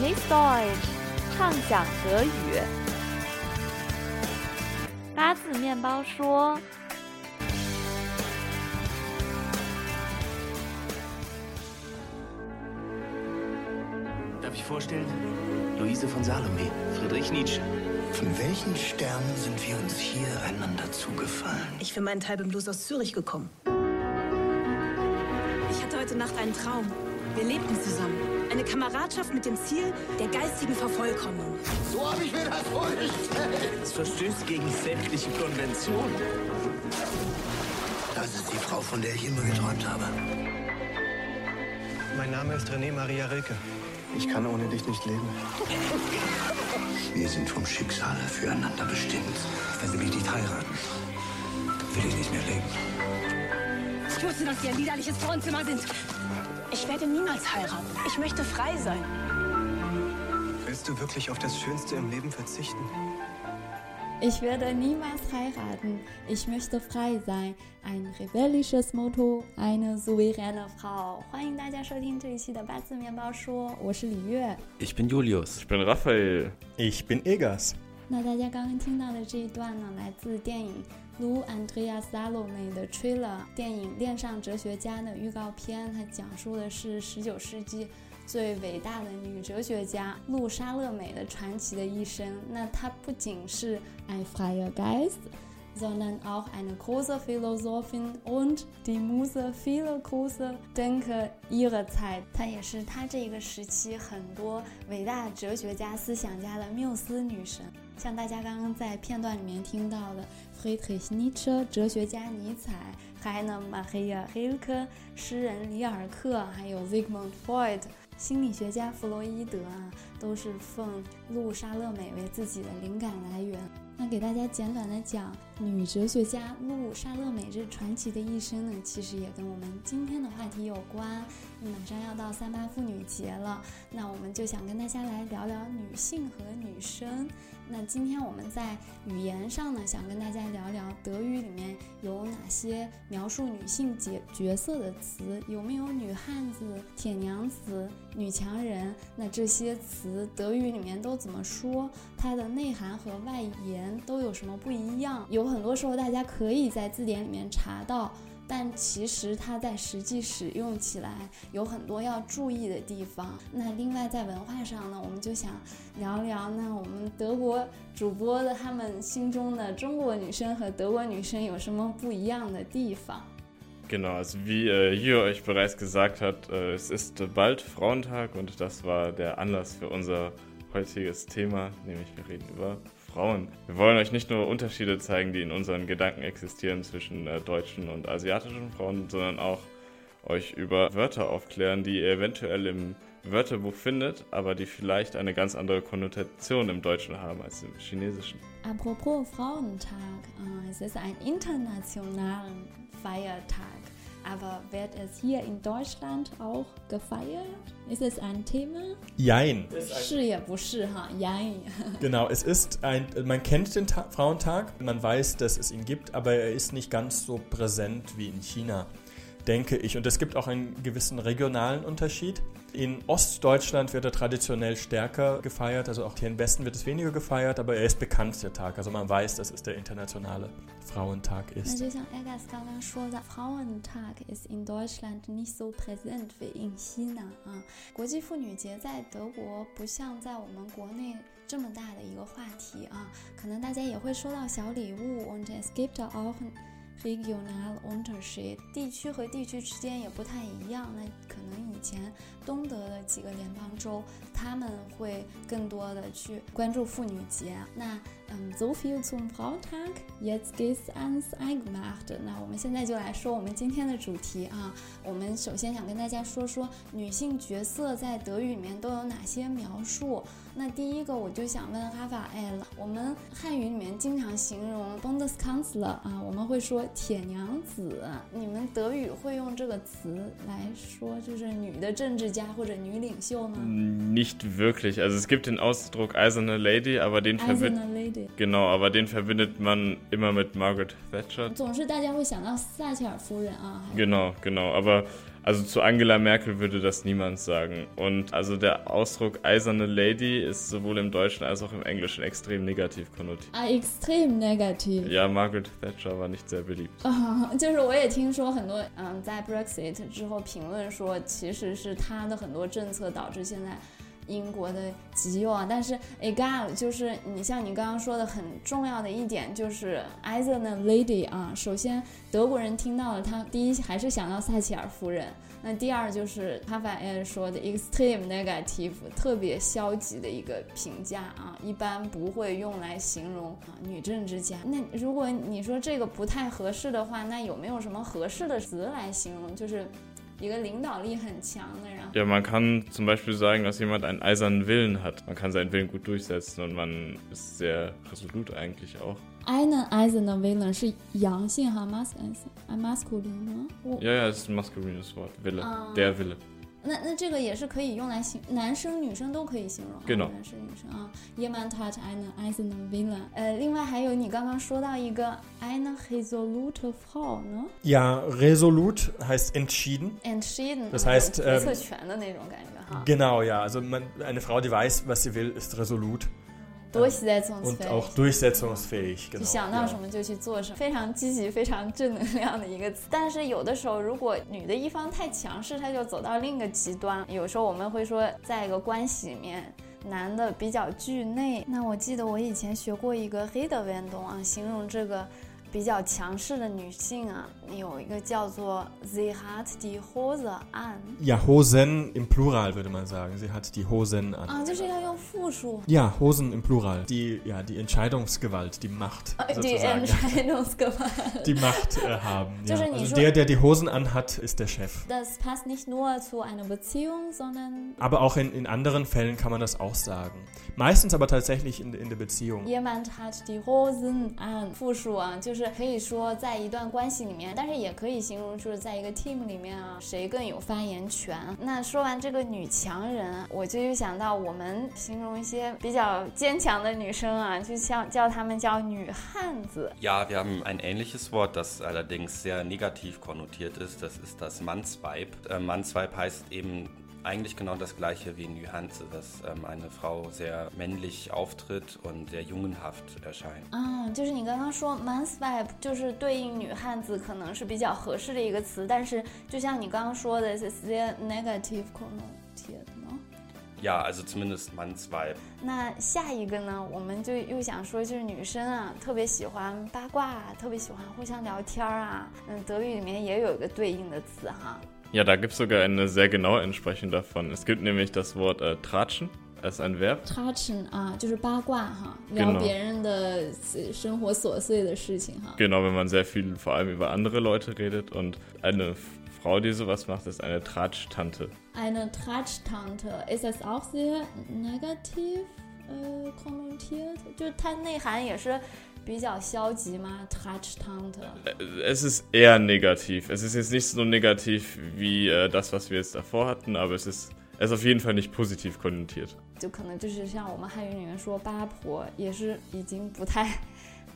Genieß Deutsch，畅想德语。八字面包说。Darf ich vorstellen? Luise von Salome, Friedrich Nietzsche. Von welchen Sternen sind wir uns hier einander zugefallen? Ich für meinen Teil bin bloß aus Zürich gekommen. Ich hatte heute Nacht einen Traum. Wir lebten zusammen. Eine Kameradschaft mit dem Ziel der geistigen Vervollkommnung. So habe ich mir das vorgestellt. Es verstößt gegen sämtliche Konventionen. Das ist die Frau, von der ich immer geträumt habe. Mein Name ist René Maria Rilke. Ich kann ohne dich nicht leben. Wir sind vom Schicksal füreinander bestimmt. Wenn Sie mich nicht heiraten, will ich nicht mehr leben. Ich wusste, dass Sie ein liederliches Frauenzimmer sind. Ich werde niemals heiraten. Ich möchte frei sein. Willst du wirklich auf das Schönste im Leben verzichten? Ich werde niemals heiraten. Ich möchte frei sein. Ein rebellisches Motto, eine souveräne Frau. 欢迎大家收听这一期的八字面包说，我是李月。 Ich bin Julius. Ich bin Raphael. Ich bin Egas. 那大家刚刚听到的这一段呢，来自电影 Lu Andrea Salome 的 trailer，电影《恋上哲学家》的预告片，它讲述的是19世纪最伟大的女哲学家露莎乐美的传奇的一生。那她不仅是 i f r e i e Geist。sondern auch eine große Philosophin und die Muse vieler großer Denker ihrer Zeit。她也是她这个时期很多伟大哲学家、思想家的缪斯女神。像大家刚刚在片段里面听到的 Friedrich Nietzsche 哲学家尼采，还有 Maria Rilke 诗人里尔克，还有 Sigmund Freud 心理学家弗洛伊德啊，都是奉路莎乐美为自己的灵感来源。那给大家简短的讲女哲学家露莎乐美这传奇的一生呢，其实也跟我们今天的话题有关。马上要到三八妇女节了，那我们就想跟大家来聊聊女性和女生。那今天我们在语言上呢，想跟大家聊聊德语里面有哪些描述女性角角色的词，有没有女汉子、铁娘子、女强人？那这些词德语里面都怎么说？它的内涵和外延都有什么不一样？有很多时候大家可以在字典里面查到。但其实它在实际使用起来有很多要注意的地方。那另外在文化上呢，我们就想聊聊那我们德国主播的他们心中的中国女生和德国女生有什么不一样的地方。Genau, also wie äh, Jür euch bereits gesagt hat, äh, es ist bald Frauentag und das war der Anlass für unser heutiges Thema, nämlich wir reden über Frauen. Wir wollen euch nicht nur Unterschiede zeigen, die in unseren Gedanken existieren zwischen äh, deutschen und asiatischen Frauen, sondern auch euch über Wörter aufklären, die ihr eventuell im Wörterbuch findet, aber die vielleicht eine ganz andere Konnotation im Deutschen haben als im Chinesischen. Apropos Frauentag, äh, es ist ein internationaler Feiertag. Aber wird es hier in Deutschland auch gefeiert? Ist es ein Thema? Jein. Jein. Genau, es ist ein, man kennt den Ta Frauentag, man weiß, dass es ihn gibt, aber er ist nicht ganz so präsent wie in China denke ich. Und es gibt auch einen gewissen regionalen Unterschied. In Ostdeutschland wird er traditionell stärker gefeiert, also auch hier im Westen wird es weniger gefeiert, aber er ist bekannt, der Tag. Also man weiß, dass es der internationale Frauentag 那 ist. 就像 Egas 刚刚说的，Frauentag ist in Deutschland nicht so präsent wie in China 啊。国际妇女节在德国不像在我们国内这么大的一个话题啊，可能大家也会收到小礼物。Und es gibt auch regional Unterschied，地区和地区之间也不太一样。那可能以前东德的几个联邦州，他们会更多的去关注妇女节。那 ，so viel zum Frauentag. Jetzt geht's ans Eingemachte. 那我们现在就来说我们今天的主题啊。我们首先想跟大家说说女性角色在德语里面都有哪些描述。那第一个我就想问哈法艾了，我们汉语里面经常形容 Bundeskanzler 啊，我们会说铁娘子，你们德语会用这个词来说，就是女的政治家或者女领袖吗 Nicht wirklich. Also es gibt den Ausdruck eiserne Lady, aber den verbindet Eiserne Lady， genau, aber den verbindet man immer mit Margaret Thatcher. 总是大家会想到撒切尔夫人啊，还有 Genau, genau. Aber Also zu Angela Merkel würde das niemand sagen. Und also der Ausdruck eiserne Lady ist sowohl im Deutschen als auch im Englischen extrem negativ konnotiert. Ah, extrem negativ. Ja, Margaret Thatcher war nicht sehr beliebt. 啊，就是我也听说很多，嗯，在 Brexit 之后评论说，其实是他的很多政策导致现在 英国的极右啊。但是 egal 就是你像你刚刚说的很重要的一点就是 either 呢 lady 啊，首先德国人听到了他第一还是想到撒切尔夫人。那第二就是哈法尔说的 extreme negative，特别消极的一个评价啊，一般不会用来形容啊女政治家。那如果你说这个不太合适的话，那有没有什么合适的词来形容？就是一个领导力很强的，然后 Ja, man kann zum Beispiel sagen, dass jemand einen eisernen Willen hat. Man kann seinen Willen gut durchsetzen und man ist sehr resolut eigentlich auch. eine eiserne Willen 是阳性哈，mas masculine 吗？我 Ja, ja, es ist ein maskulines Wort. Wille. Ah. Der Wille. 那那这个也是可以用来形，男生女生都可以形容男生女生啊。Jemand hat eine eiserne Willen。呃，另外还有你刚刚说到一个 eine resolute Frau 呢 Ja, resolut heißt entschieden.，entschieden，Das 啊 heißt, 有决 ähm, 策权的那种感觉哈，Genau, ja. Also man, eine Frau, die weiß, was sie will, ist resolut und durchsetzungsfähig。auch durchsetzungsfähig. 就想到什么就去做什么，非常积极、非常正能量的一个词。但是有的时候，如果女的一方太强势，她就走到另一个极端。有时候我们会说，在一个关系里面，男的比较惧内。那我记得我以前学过一个黑的运动啊，形容这个比较强势的女性啊，有一个叫做 “sie hat die Hose an” Ja, Hosen im Plural würde man sagen. Sie hat die Hosen an. 啊，就是要用复数。 Ja, Hosen im Plural. Die, ja, die Entscheidungsgewalt, die Macht die sozusagen. Entscheidungsgewalt. Die Macht äh, haben. Ja. Zwischen die Also Schu- der, der die Hosen anhat, ist der Chef. Das passt nicht nur zu einer Beziehung, sondern Aber auch in, in anderen Fällen kann man das auch sagen. Meistens aber tatsächlich in, in der Beziehung. Jemand hat die Hosen an，复数啊， 是可以说在一段关系里面，但是也可以形容就是在一个 team 里面啊，谁更有发言权。那说完这个女强人，我就又想到我们形容一些比较坚强的女生啊，就像叫她们叫女汉子。Ja, wir haben ein ähnliches Wort, das allerdings sehr negativ konnotiert ist. Das ist das Mannsweib. Mannsweib heißt eben eigentlich genau das gleiche wie Nühanze, dass ähm, eine Frau sehr männlich auftritt und sehr jungenhaft erscheint. 啊，就是你刚刚说 manswipe，就是对应女汉子，可能是比较合适的一个词，但是就像你刚刚说的，是 sehr negative connotiert 呢。 Ja, also zumindest Mannsweib. 那下一个呢，我们就又想说，就是女生啊，特别喜欢八卦啊，特别喜欢互相聊天儿啊。嗯，德语里面也有一个对应的词哈。 Ja, da gibt es sogar eine sehr genaue Entsprechung davon. Es gibt nämlich das Wort äh, tratschen als ein Verb. Tratschen 啊，就是八卦哈，聊 Genau 别人的呃生活琐碎的事情哈。 Genau, wenn man sehr viel vor allem über andere Leute redet. Und eine F- Frau, die sowas macht, ist eine Tratsch-Tante. Eine Tratsch-Tante ist das auch sehr negativ äh, konnotiert？就是它内涵也是 比较消极吗？Tratsch-Tante。 Äh, Es ist eher negativ. Es ist jetzt nicht so negativ wie äh, das, was wir jetzt davor hatten, aber es ist, es ist auf jeden Fall nicht positiv konnotiert. 就可能就是像我们汉语里面说八婆，也是已经不太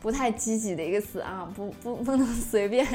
不太积极的一个词啊，不不不能随便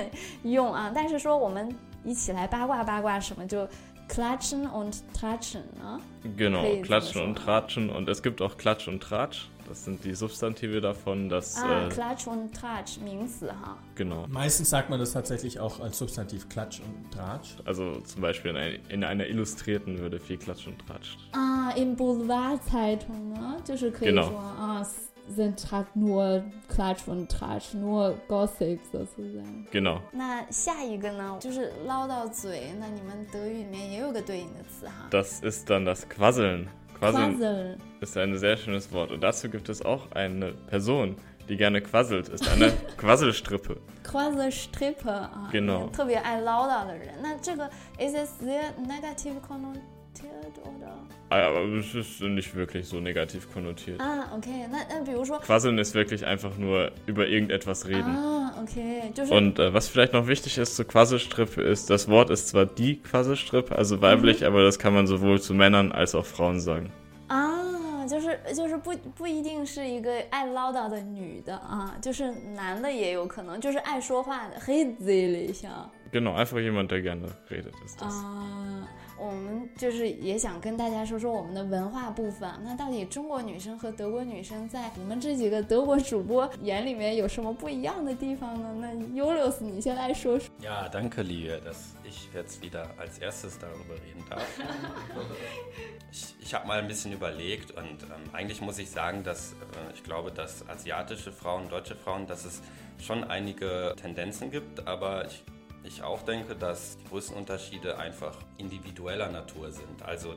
用啊。但是说我们一起来八卦八卦什么，就 klatschen und tratschen 呢？ Genau, Okay, klatschen so und schon. tratschen. Und es gibt auch Klatsch und Tratsch. Das sind die Substantive davon. Das, 啊 äh, ，klatsch und tratsch 名词哈。 genau. Meistens sagt man das tatsächlich auch als Substantiv Klatsch und Tratsch. Also zum Beispiel in, ein, in einer Illustrierten würde viel Klatsch und Tratsch. 啊，in Boulevardzeitung 呢，就是可以 Genau 说啊，sind halt nur klatsch und tratsch, nur gossip sozusagen。 Genau. 那下一个呢，就是唠叨嘴。那你们德语里面也有个对应的词哈 Das ist dann das Quasseln. Quasseln Quassel。 ist ein sehr schönes Wort. Und dazu gibt es auch eine Person, die gerne quasselt. Ist eine Quasselstrippe. Quasselstrippe 啊， Genau 特别爱唠叨的人。那这个 is it sehr negative connotiert oder？ Aber es ist nicht wirklich so negativ konnotiert. 啊，OK，那那比如说 Quasseln ist wirklich einfach nur über irgendetwas reden. 啊 ，OK，就是 Und äh, was vielleicht noch wichtig ist zur Quasselstrippe ist, das Wort ist zwar die Quasselstrippe, also weiblich, aber das kann man sowohl zu Männern als auch Frauen sagen. 啊，就是就是不不一定是一个爱唠叨的女的啊，就是男的也有可能，就是爱说话的，黑 z 了一下。 Genau, einfach jemand, der gerne redet, ist das. 啊、我们就是也想跟大家说说我们的文化部分。那到底中国女生和德国女生在我们这几个德国主播眼里面有什么不一样的地方呢？那 Julius，你先来说说。 Ja, danke, Lie, dass ich jetzt wieder als erstes darüber reden darf. ich ich habe mal ein bisschen überlegt und ähm, eigentlich muss ich sagen, dass äh, ich glaube, dass asiatische Frauen, deutsche Frauen, dass es schon einige Tendenzen gibt, aber ich, ich auch denke, dass die größten Unterschiede einfach individueller Natur sind. Also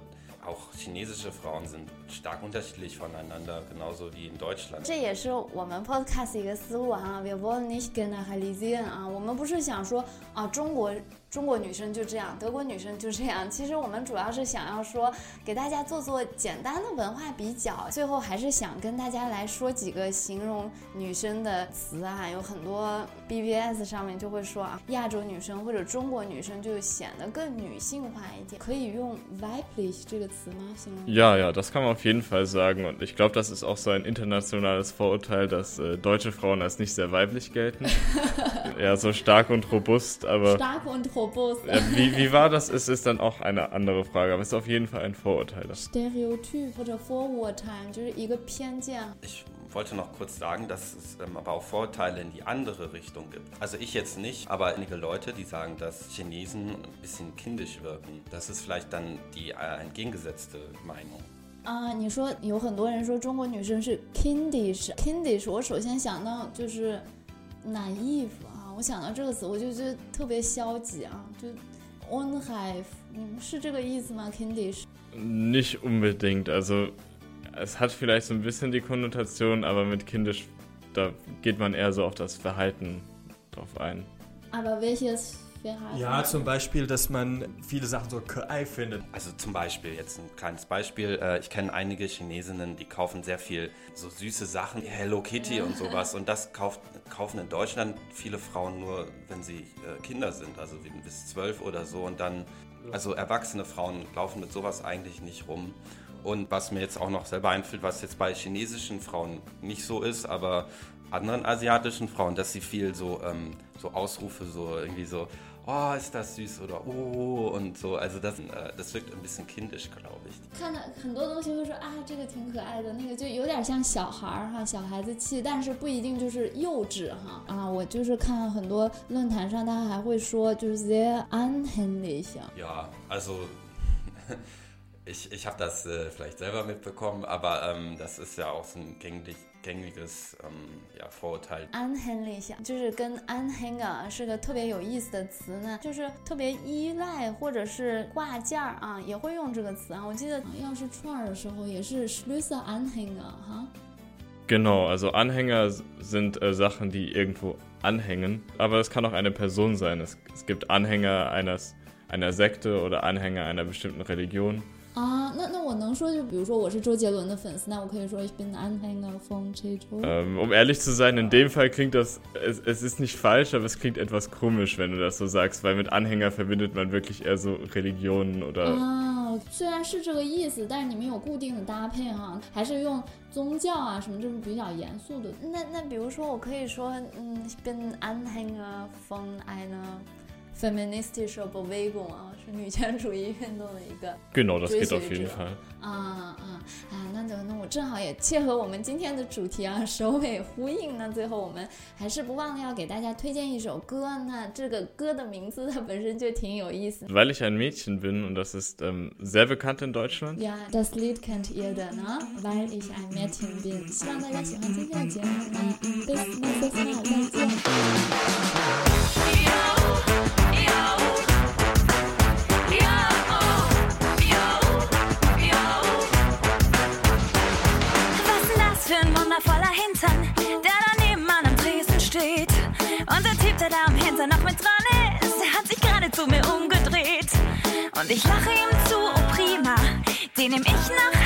auch chinesische Frauen sind stark unterschiedlich voneinander, genauso wie in Deutschland. 这也是我们 podcast 一个思路啊，wir wollen nicht generalisieren 啊，我们不是想说啊中国 中国女生就这样，德国女生就这样。其实我们主要是想要说给大家做做简单的文化比较，最后还是想跟大家来说几个形容女生的词啊，有很多 BBS 上面就会说啊，亚洲女生或者中国女生就显得更女性化一点，可以用 weiblich 这个词吗？形容？Ja, ja, das kann man auf jeden Fall sagen. Und ich glaube, das ist auch so ein internationales Vorurteil, dass äh, deutsche Frauen als nicht sehr weiblich gelten. ja, so stark und robust, aber. Stark und robust. Ja, wie, wie war das? Es ist dann auch eine andere Frage, aber es ist auf jeden Fall ein Vorurteil. Das Stereotyp 或者 Vorurteil 就是一个偏见。 Ich wollte noch kurz sagen, dass es ähm, aber auch Vorteile in die andere Richtung gibt. Also ich jetzt nicht, aber einige Leute, die sagen, dass Chinesen ein bisschen kindisch wirken. Das ist vielleicht dann die äh, entgegengesetzte Meinung. 啊，你说有很多人说中国女生是 kindish，kindish，我首先想到就是 naive 啊， 我想到这个词我就觉得特别消极啊，就 unreif，你们是这个意思吗？kindish？ nicht unbedingt. Also, es hat vielleicht so ein bisschen die Konnotation, aber mit kindisch, da geht man eher so auf das Verhalten drauf ein. Aber welches Verhalten? Ja, zum Beispiel, dass man viele Sachen so kei findet. Also zum Beispiel, jetzt ein kleines Beispiel, äh, ich kenne einige Chinesinnen, die kaufen sehr viel so süße Sachen, Hello Kitty und sowas. Und das kauft, kaufen in Deutschland viele Frauen nur, wenn sie äh, Kinder sind, also bis zwölf oder so. Und dann, also erwachsene Frauen laufen mit sowas eigentlich nicht rum. Und was mir jetzt auch noch selber einfällt, was jetzt bei chinesischen Frauen nicht so ist, aber anderen asiatischen Frauen, dass sie viel so, ähm, so Ausrufe, so irgendwie so, oh, ist das süß oder oh und so. Also das, äh, das wirkt ein bisschen kindisch, glaube ich. 看到很多东西会说啊，这个挺可爱的，那个就有点像小孩儿哈，小孩子气，但是不一定就是幼稚哈啊。我就是看很多论坛上，他还会说就是 sehr anhänglich。 Ja, also ich, ich habe das äh, vielleicht selber mitbekommen, aber ähm, das ist ja auch so ein gängig, gängiges ähm, ja, Vorurteil. anhänglich 就是跟 anhänger 是个特别有意思的词呢，就是特别依赖或者是挂件儿啊，也会用这个词啊。我记得钥匙串儿的时候也是 Schlüssel anhänger 哈。 Genau, also Anhänger sind äh, Sachen, die irgendwo anhängen, aber es kann auch eine Person sein. Es, es gibt Anhänger eines, einer Sekte oder Anhänger einer bestimmten Religion. 啊，那那我能说，就比如说我是周杰伦的粉丝，那我可以说 ich bin Anhänger von 周周。Ähm, um ehrlich zu sein, in dem Fall klingt das, es, es ist nicht falsch, aber es klingt etwas komisch, wenn du das so sagst, weil mit Anhänger verbindet man wirklich eher so Religionen oder 啊，虽然是这个意思，但是你们有固定的搭配哈，还是用宗教啊什么这种比较严肃的。那那比如说，我可以说，嗯，ich bin Anhänger von einer feministische Bewegung 啊，是女权主义运动的一个 Genau, das 追 geht 随 auf jeden 者 Fall. 啊啊啊！那就那我正好也切合我们今天的主题啊，首尾呼应。那最后我们还是不忘了要给大家推荐一首歌。那这个歌的名字它本身就挺有意思。Weil ich ein Mädchen bin und das ist ähm, sehr bekannt in Deutschland. Ja, das Lied kennt ihr dann, ne? Weil ich ein Mädchen bin. 希望大家喜欢今天的节目。那 bis nächstes Mal，再见。Und ich lache ihm zu, oh prima, den nehm ich nach